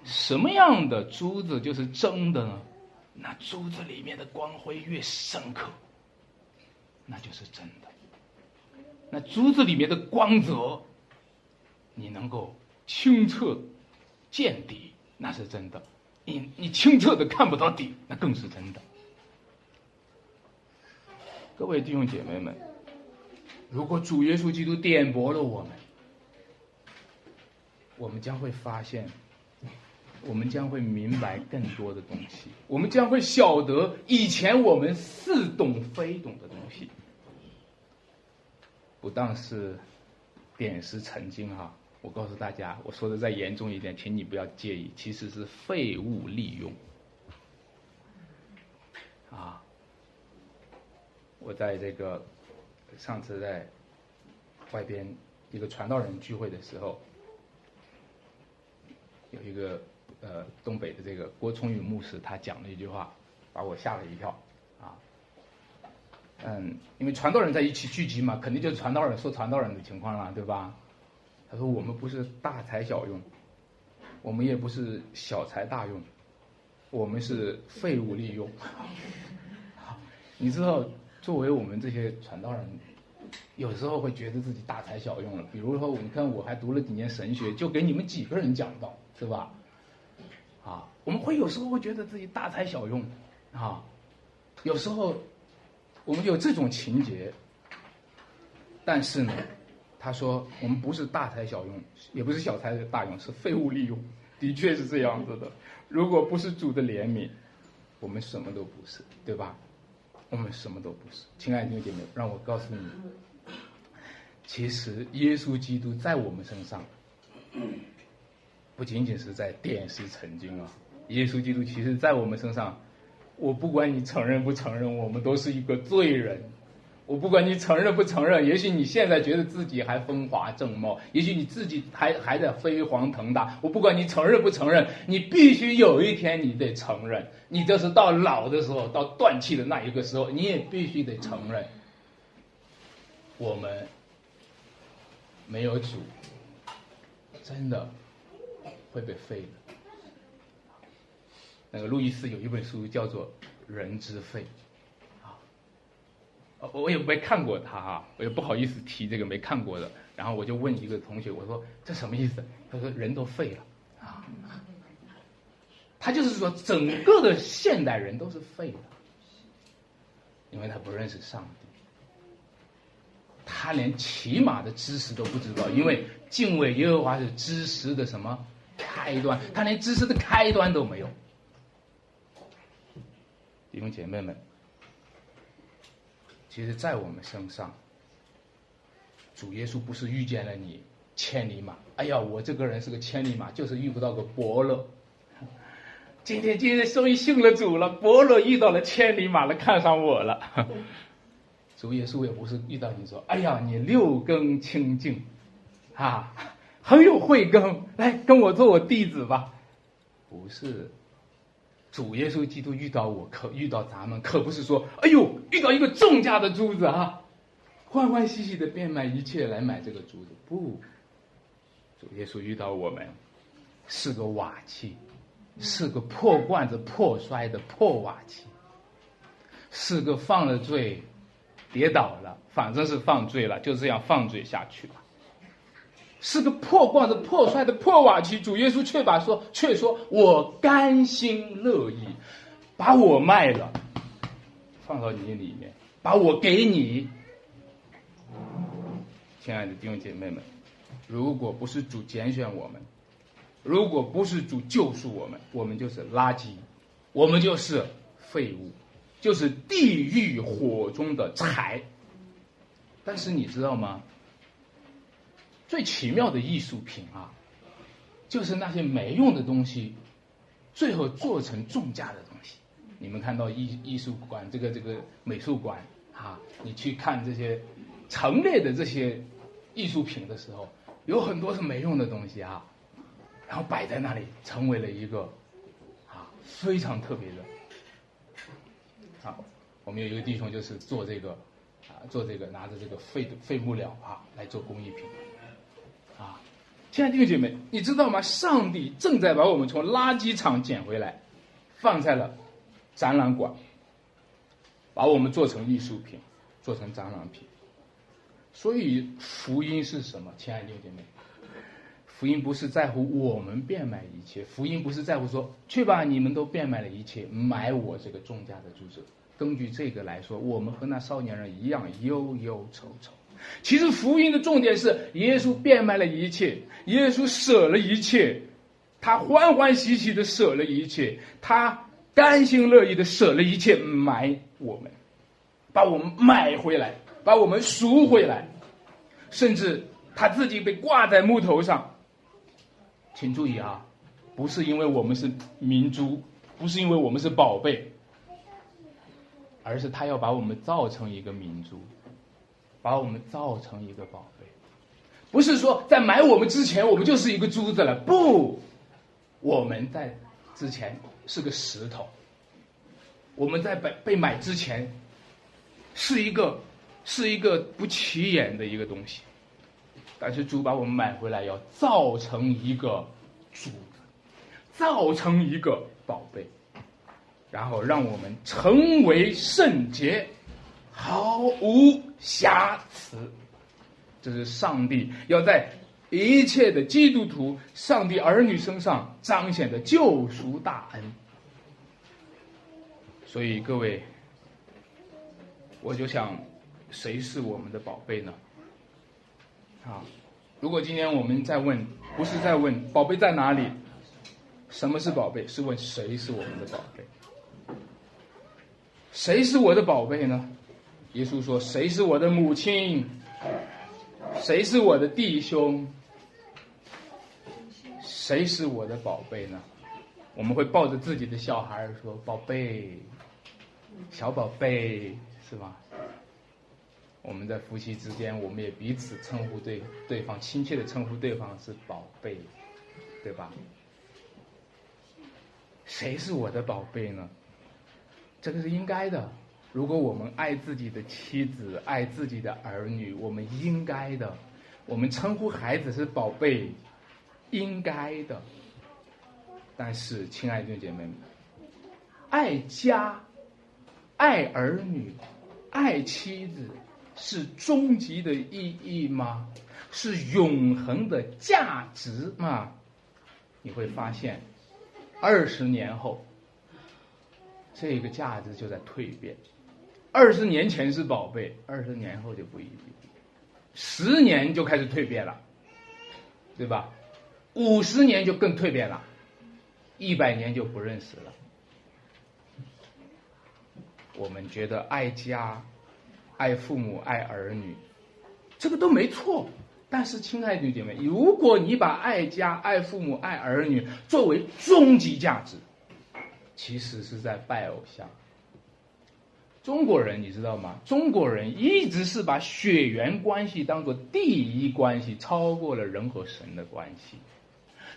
什么样的珠子就是真的呢？那珠子里面的光辉越深刻，那就是真的。那珠子里面的光泽，你能够清澈见底，那是真的。你你清澈的看不到底，那更是真的。各位弟兄姐妹们，如果主耶稣基督点拨了我们，我们将会发现，我们将会明白更多的东西，我们将会晓得以前我们似懂非懂的东西。不但是点石成金哈，我告诉大家，我说的再严重一点，请你不要介意，其实是废物利用啊。我在这个上次在外边一个传道人聚会的时候，有一个呃东北的这个郭崇宇牧师，他讲了一句话，把我吓了一跳啊。嗯，因为传道人在一起聚集嘛，肯定就是传道人说传道人的情况了，对吧？他说我们不是大材小用，我们也不是小材大用，我们是废物利用。你知道？作为我们这些传道人，有时候会觉得自己大材小用了。比如说，你看我还读了几年神学，就给你们几个人讲道，是吧？啊，我们会有时候会觉得自己大材小用，啊，有时候我们有这种情节。但是呢，他说我们不是大材小用，也不是小材大用，是废物利用，的确是这样子的。如果不是主的怜悯，我们什么都不是，对吧？我们什么都不是，亲爱的弟兄姐妹，让我告诉你，其实耶稣基督在我们身上，不仅仅是在点石成金啊！耶稣基督其实在我们身上，我不管你承认不承认，我们都是一个罪人。我不管你承认不承认，也许你现在觉得自己还风华正茂，也许你自己还还在飞黄腾达。我不管你承认不承认，你必须有一天你得承认，你这是到老的时候，到断气的那一个时候，你也必须得承认，我们没有主，真的会被废的。那个路易斯有一本书叫做《人之废》。啊我也没看过他哈，我也不好意思提这个没看过的。然后我就问一个同学，我说这什么意思？他说人都废了啊。他就是说整个的现代人都是废的，因为他不认识上帝，他连起码的知识都不知道，因为敬畏耶和华是知识的什么开端，他连知识的开端都没有。弟兄姐妹们。其实，在我们身上，主耶稣不是遇见了你千里马。哎呀，我这个人是个千里马，就是遇不到个伯乐。今天，今天终于信了主了，伯乐遇到了千里马了，看上我了。主耶稣也不是遇到你说，哎呀，你六根清净，啊，很有慧根，来跟我做我弟子吧。不是。主耶稣基督遇到我，可遇到咱们，可不是说，哎呦，遇到一个重价的珠子啊，欢欢喜喜的变卖一切来买这个珠子。不，主耶稣遇到我们，是个瓦器，是个破罐子破摔的破瓦器，是个犯了罪，跌倒了，反正是犯罪了，就这样犯罪下去了。是个破罐子破摔的破瓦器，主耶稣却把说，却说我甘心乐意，把我卖了，放到你里面，把我给你。亲爱的弟兄姐妹们，如果不是主拣选我们，如果不是主救赎我们，我们就是垃圾，我们就是废物，就是地狱火中的柴。但是你知道吗？最奇妙的艺术品啊，就是那些没用的东西，最后做成重价的东西。你们看到艺艺术馆这个这个美术馆啊，你去看这些陈列的这些艺术品的时候，有很多是没用的东西啊，然后摆在那里，成为了一个啊非常特别的。啊，我们有一个弟兄就是做这个啊，做这个拿着这个废废木料啊来做工艺品。亲爱的弟兄姐妹，你知道吗？上帝正在把我们从垃圾场捡回来，放在了展览馆，把我们做成艺术品。做成展览品。所以福音是什么，亲爱的弟兄姐妹？福音不是在乎我们变卖一切，福音不是在乎说去吧，你们都变卖了一切，买我这个重价的主者。根据这个来说，我们和那少年人一样忧忧愁愁。其实福音的重点是，耶稣变卖了一切，耶稣舍了一切，他欢欢喜喜的舍了一切，他甘心乐意的舍了一切买我们，把我们买回来。把我们赎回来，甚至他自己被挂在木头上。请注意啊，不是因为我们是明珠，不是因为我们是宝贝，而是他要把我们造成一个明珠，把我们造成一个宝贝。不是说在买我们之前，我们就是一个珠子了。不，我们在之前是个石头。我们在被被买之前，是一个。是一个不起眼的一个东西，但是主把我们买回来，要造成一个珠子，造成一个宝贝，然后让我们成为圣洁，毫无瑕疵。这是上帝要在一切的基督徒、上帝儿女身上彰显的救赎大恩。所以各位，我就想。谁是我们的宝贝呢？啊，如果今天我们在问，不是在问宝贝在哪里，什么是宝贝？是问谁是我们的宝贝？谁是我的宝贝呢？耶稣说：“谁是我的母亲？谁是我的弟兄？谁是我的宝贝呢？”我们会抱着自己的小孩说：“宝贝，小宝贝，是吧？”我们在夫妻之间，我们也彼此称呼对对方亲切的称呼对方是宝贝，对吧？谁是我的宝贝呢？这个是应该的。如果我们爱自己的妻子，爱自己的儿女，我们应该的。我们称呼孩子是宝贝，应该的。但是，亲爱的姐妹们，爱家、爱儿女、爱妻子。是终极的意义吗？是永恒的价值吗？你会发现，二十年后，这个价值就在蜕变。二十年前是宝贝，二十年后就不一定。十年就开始蜕变了，对吧？五十年就更蜕变了，一百年就不认识了。我们觉得爱家。爱父母，爱儿女，这个都没错。但是，亲爱的姐妹，如果你把爱家、爱父母、爱儿女作为终极价值，其实是在拜偶像。中国人，你知道吗？中国人一直是把血缘关系当做第一关系，超过了人和神的关系。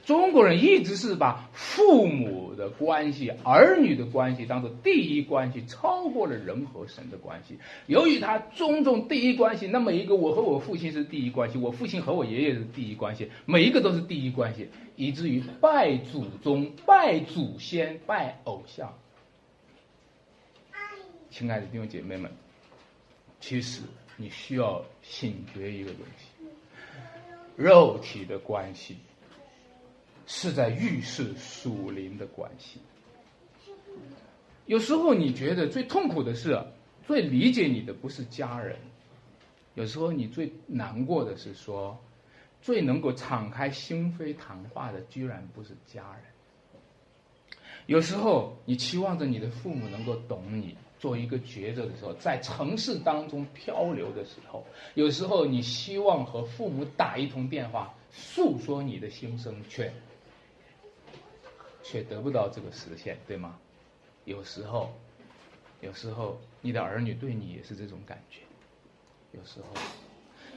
中国人一直是把父母的关系、儿女的关系当做第一关系，超过了人和神的关系。由于他尊重第一关系，那么一个我和我父亲是第一关系，我父亲和我爷爷是第一关系，每一个都是第一关系，以至于拜祖宗、拜祖先、拜偶像。亲爱的弟兄姐妹们，其实你需要醒觉一个东西：肉体的关系。是在预示属灵的关系。有时候你觉得最痛苦的是，最理解你的不是家人；有时候你最难过的是说，最能够敞开心扉谈话的居然不是家人。有时候你期望着你的父母能够懂你，做一个抉择的时候，在城市当中漂流的时候，有时候你希望和父母打一通电话，诉说你的心声，却。却得不到这个实现，对吗？有时候，有时候你的儿女对你也是这种感觉。有时候，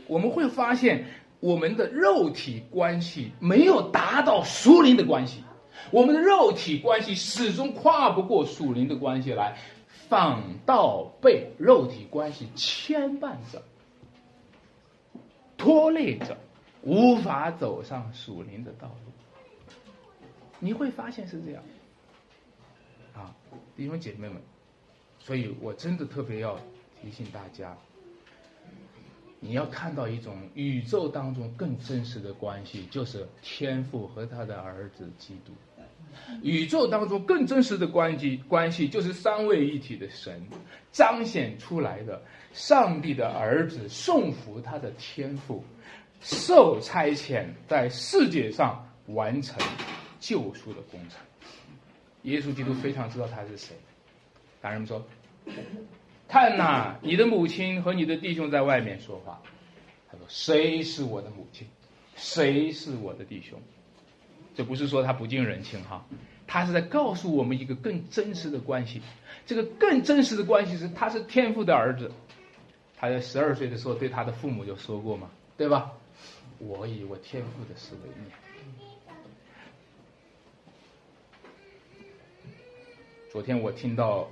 我们会发现我们的肉体关系没有达到属灵的关系，我们的肉体关系始终跨不过属灵的关系来，反倒被肉体关系牵绊着、拖累着，无法走上属灵的道路。你会发现是这样，啊，弟兄姐妹们，所以我真的特别要提醒大家，你要看到一种宇宙当中更真实的关系，就是天父和他的儿子基督。宇宙当中更真实的关系关系，就是三位一体的神彰显出来的。上帝的儿子送服他的天赋，受差遣在世界上完成救赎的工程。耶稣基督非常知道他是谁。大人们说。看呐，你的母亲和你的弟兄在外面说话。他说：“谁是我的母亲？谁是我的弟兄？”这不是说他不近人情哈，他是在告诉我们一个更真实的关系。这个更真实的关系是，他是天父的儿子。他在十二岁的时候对他的父母就说过嘛，对吧？我以我天父的事为念。昨天我听到。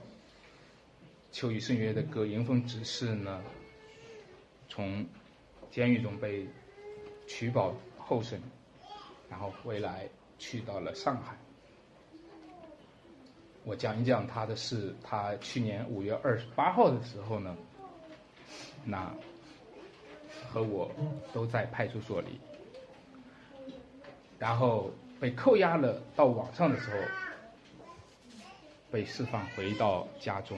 秋雨圣约的歌迎风执事呢，从监狱中被取保候审，然后回来去到了上海。我讲一讲他的事。他去年五月二十八号的时候呢，那和我都在派出所里，然后被扣押了到网上的时候，被释放回到家中。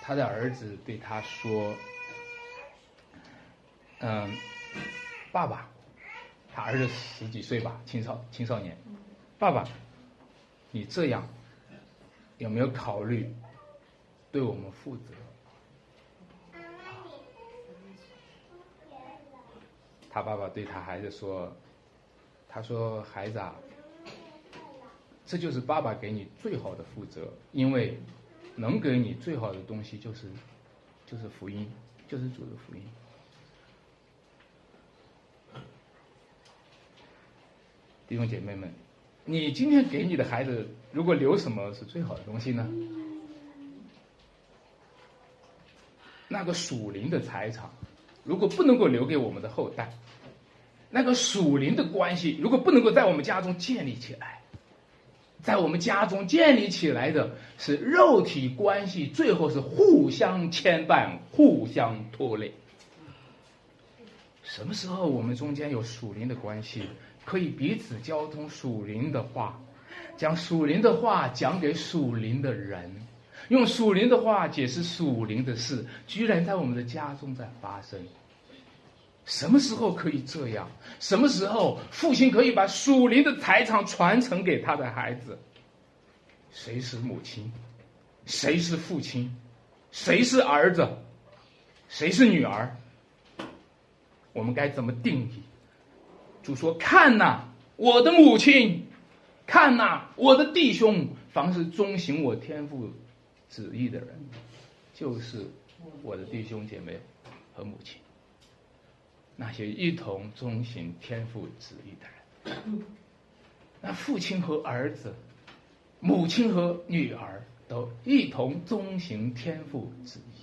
他的儿子对他说：“嗯，爸爸，他儿子十几岁吧，青少青少年，爸爸，你这样有没有考虑对我们负责？”他爸爸对他孩子说：“他说孩子啊，这就是爸爸给你最好的负责，因为。”能给你最好的东西就是，就是福音，就是主的福音。弟兄姐妹们，你今天给你的孩子，如果留什么是最好的东西呢？那个属灵的财产，如果不能够留给我们的后代，那个属灵的关系，如果不能够在我们家中建立起来。在我们家中建立起来的是肉体关系，最后是互相牵绊、互相拖累。什么时候我们中间有属灵的关系，可以彼此交通属灵的话，将属灵的话讲给属灵的人，用属灵的话解释属灵的事，居然在我们的家中在发生。什么时候可以这样？什么时候父亲可以把属灵的财产传承给他的孩子？谁是母亲？谁是父亲？谁是儿子？谁是女儿？我们该怎么定义？主说：“看呐，我的母亲；看呐，我的弟兄。凡是遵行我天父旨意的人，就是我的弟兄姐妹和母亲。”那些一同遵行天父旨意的人，那父亲和儿子，母亲和女儿都一同遵行天父旨意。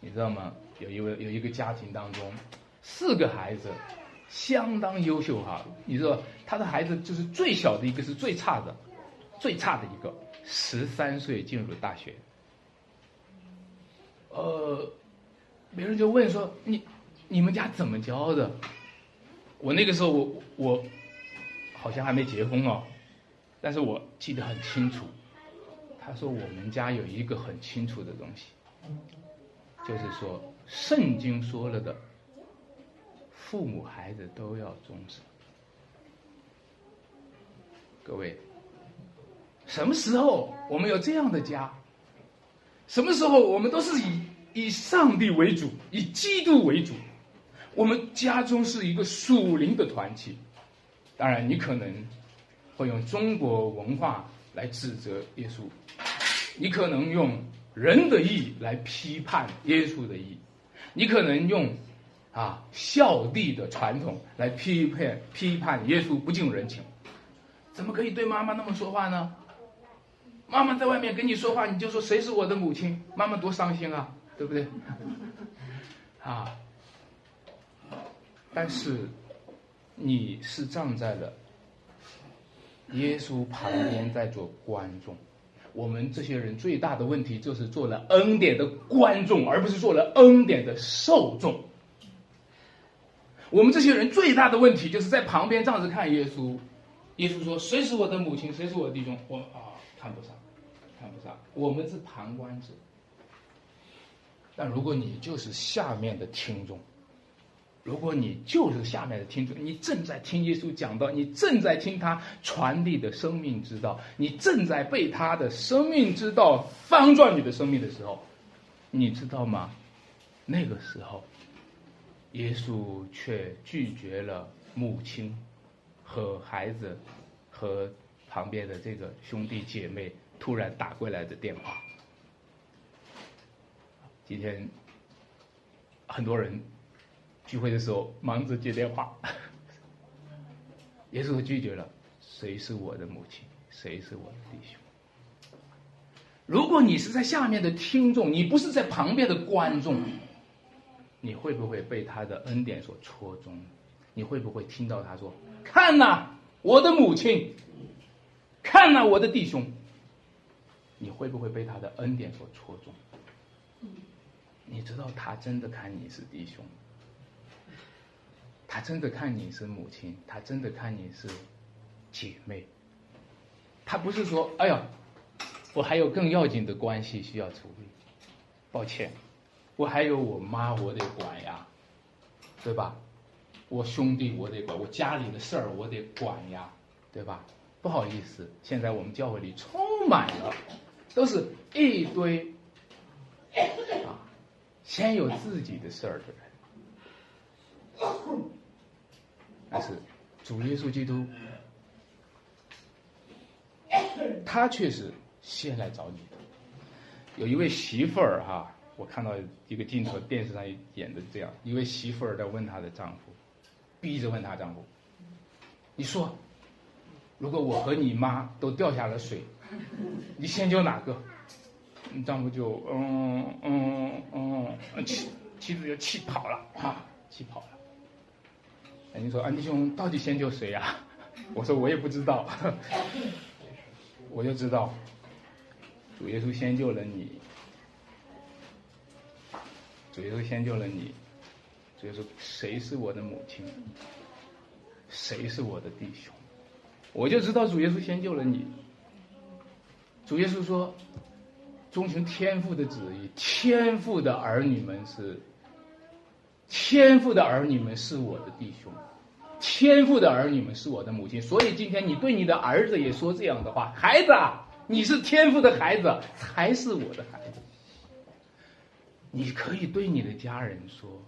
你知道吗？有一位有一个家庭当中，四个孩子相当优秀哈。你知道他的孩子就是最小的一个是最差的，最差的一个十三岁进入大学。呃，别人就问说你。你们家怎么教的？我那个时候我我好像还没结婚哦，但是我记得很清楚。他说我们家有一个很清楚的东西，就是说圣经说了的，父母孩子都要忠实。各位，什么时候我们有这样的家？什么时候我们都是以以上帝为主，以基督为主？我们家中是一个属灵的团体，当然你可能会用中国文化来指责耶稣，你可能用人的义来批判耶稣的义，你可能用啊孝弟的传统来批判批判耶稣不近人情，怎么可以对妈妈那么说话呢？妈妈在外面跟你说话，你就说谁是我的母亲？妈妈多伤心啊，对不对？啊。但是，你是站在了耶稣旁边在做观众。我们这些人最大的问题就是做了恩典的观众，而不是做了恩典的受众。我们这些人最大的问题就是在旁边这样子看耶稣。耶稣说：“谁是我的母亲？谁是我的弟兄？我啊，看不上，看不上。我们是旁观者。但如果你就是下面的听众，如果你就是下面的听众，你正在听耶稣讲道，你正在听他传递的生命之道，你正在被他的生命之道翻转你的生命的时候，你知道吗？那个时候，耶稣却拒绝了母亲。”和孩子，和旁边的这个兄弟姐妹突然打过来的电话。今天很多人聚会的时候忙着接电话，耶稣拒绝了。谁是我的母亲？谁是我的弟兄？如果你是在下面的听众，你不是在旁边的观众，你会不会被他的恩典所戳中？你会不会听到他说？看呐，我的母亲，看呐，我的弟兄，你会不会被他的恩典所戳中？你知道他真的看你是弟兄，他真的看你是母亲，他真的看你是姐妹。他不是说，哎呀，我还有更要紧的关系需要处理，抱歉，我还有我妈我得管呀，对吧？我兄弟我得管，我家里的事儿我得管呀，对吧？不好意思，现在我们教会里充满了，都是一堆啊，先有自己的事儿的人。但是主耶稣基督，他却是先来找你的。有一位媳妇儿哈，我看到一个镜头，电视上演的这样，一位媳妇儿在问她的丈夫。逼着问她丈夫：“你说，如果我和你妈都掉下了水，你先救哪个？”丈夫就嗯嗯嗯，气妻子就气跑了啊，气跑了。你说安迪兄到底先救谁呀？我说我也不知道，我就知道，主耶稣先救了你，主耶稣先救了你。主耶稣谁是我的母亲，谁是我的弟兄，我就知道主耶稣先救了你。主耶稣说：“遵循天父的旨意，天父的儿女们是天父的儿女们是我的弟兄，天父的儿女们是我的母亲。所以今天你对你的儿子也说这样的话：孩子，你是天父的孩子，才是我的孩子。你可以对你的家人说。”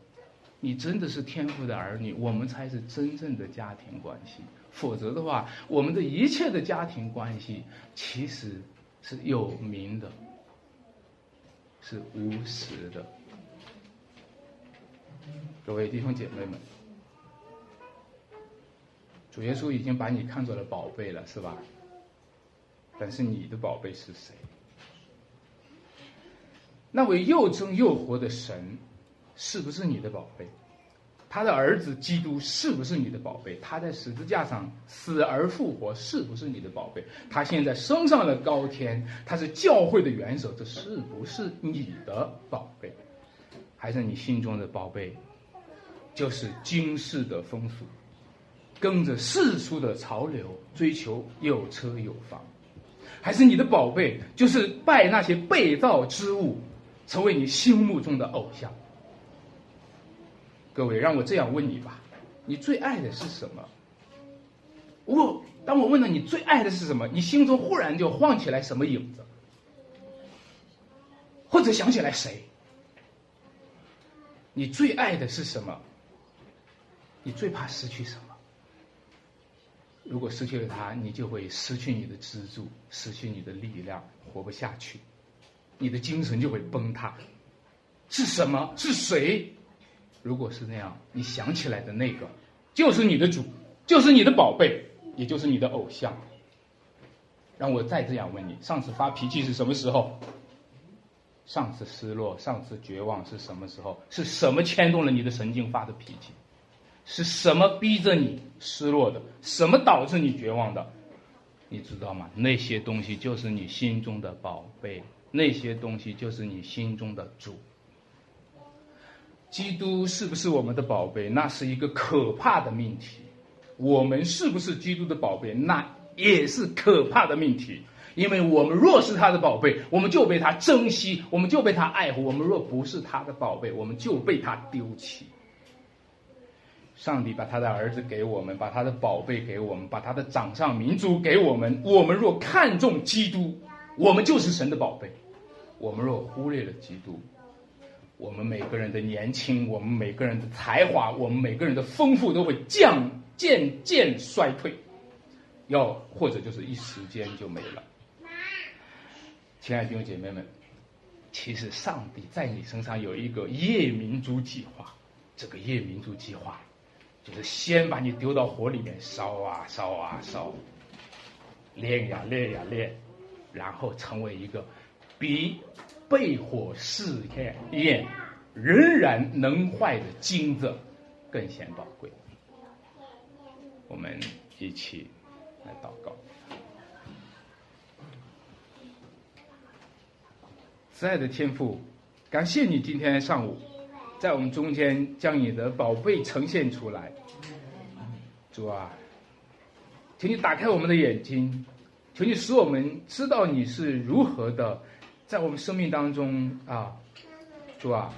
你真的是天赋的儿女，我们才是真正的家庭关系。否则的话，我们的一切的家庭关系其实是有名的，是无实的。各位弟兄姐妹们，主耶稣已经把你看作了宝贝了，是吧？但是你的宝贝是谁？那位又真又活的神。是不是你的宝贝？他的儿子基督是不是你的宝贝？他在十字架上死而复活，是不是你的宝贝？他现在升上了高天，他是教会的元首，这是不是你的宝贝？还是你心中的宝贝，就是今世的风俗，跟着世俗的潮流追求有车有房？还是你的宝贝就是拜那些被造之物，成为你心目中的偶像？各位，让我这样问你吧：你最爱的是什么？我当我问了你最爱的是什么，你心中忽然就晃起来什么影子，或者想起来谁？你最爱的是什么？你最怕失去什么？如果失去了他，你就会失去你的支柱，失去你的力量，活不下去，你的精神就会崩塌。是什么？是谁？如果是那样，你想起来的那个，就是你的主，就是你的宝贝，也就是你的偶像。让我再这样问你：上次发脾气是什么时候？上次失落、上次绝望是什么时候？是什么牵动了你的神经发的脾气？是什么逼着你失落的？什么导致你绝望的？你知道吗？那些东西就是你心中的宝贝，那些东西就是你心中的主。基督是不是我们的宝贝？那是一个可怕的命题。我们是不是基督的宝贝？那也是可怕的命题。因为我们若是他的宝贝，我们就被他珍惜，我们就被他爱护；我们若不是他的宝贝，我们就被他丢弃。上帝把他的儿子给我们，把他的宝贝给我们，把他的掌上明珠给我们。我们若看重基督，我们就是神的宝贝；我们若忽略了基督，我们每个人的年轻，我们每个人的才华，我们每个人的丰富都会降渐渐衰退，要或者就是一时间就没了。亲爱的弟兄姐妹们，其实上帝在你身上有一个夜明珠计划。这个夜明珠计划，就是先把你丢到火里面烧啊烧啊烧，炼呀炼呀炼，然后成为一个比被火试验验仍然能坏的金子更显宝贵。我们一起来祷告。慈爱的天父，感谢你今天上午在我们中间将你的宝贝呈现出来。主啊，请你打开我们的眼睛，求你使我们知道你是如何的在我们生命当中啊，主啊，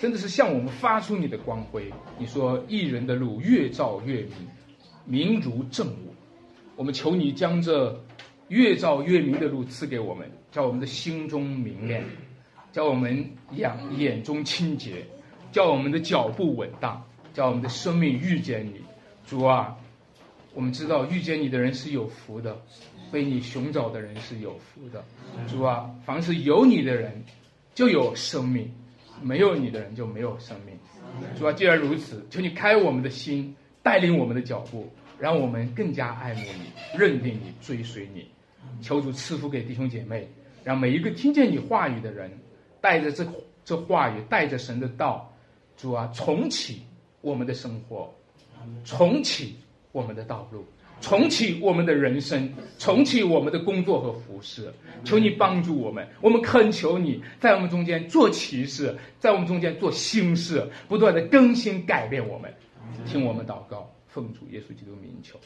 真的是向我们发出你的光辉。你说一人的路越照越明，明如正午。我们求你将这越照越明的路赐给我们。叫我们的心中明亮，叫我们眼眼中清洁，叫我们的脚步稳当，叫我们的生命遇见你，主啊，我们知道遇见你的人是有福的，被你寻找的人是有福的，主啊，凡是有你的人就有生命，没有你的人就没有生命，主啊，既然如此，求你开我们的心，带领我们的脚步，让我们更加爱慕你，认定你，追随你，求主赐福给弟兄姐妹。让每一个听见你话语的人，带着这这话语，带着神的道，主啊，重启我们的生活，重启我们的道路，重启我们的人生，重启我们的工作和服饰。求你帮助我们，我们恳求你在我们中间做奇事，在我们中间做新事，不断的更新改变我们。听我们祷告，奉主耶稣基督名求。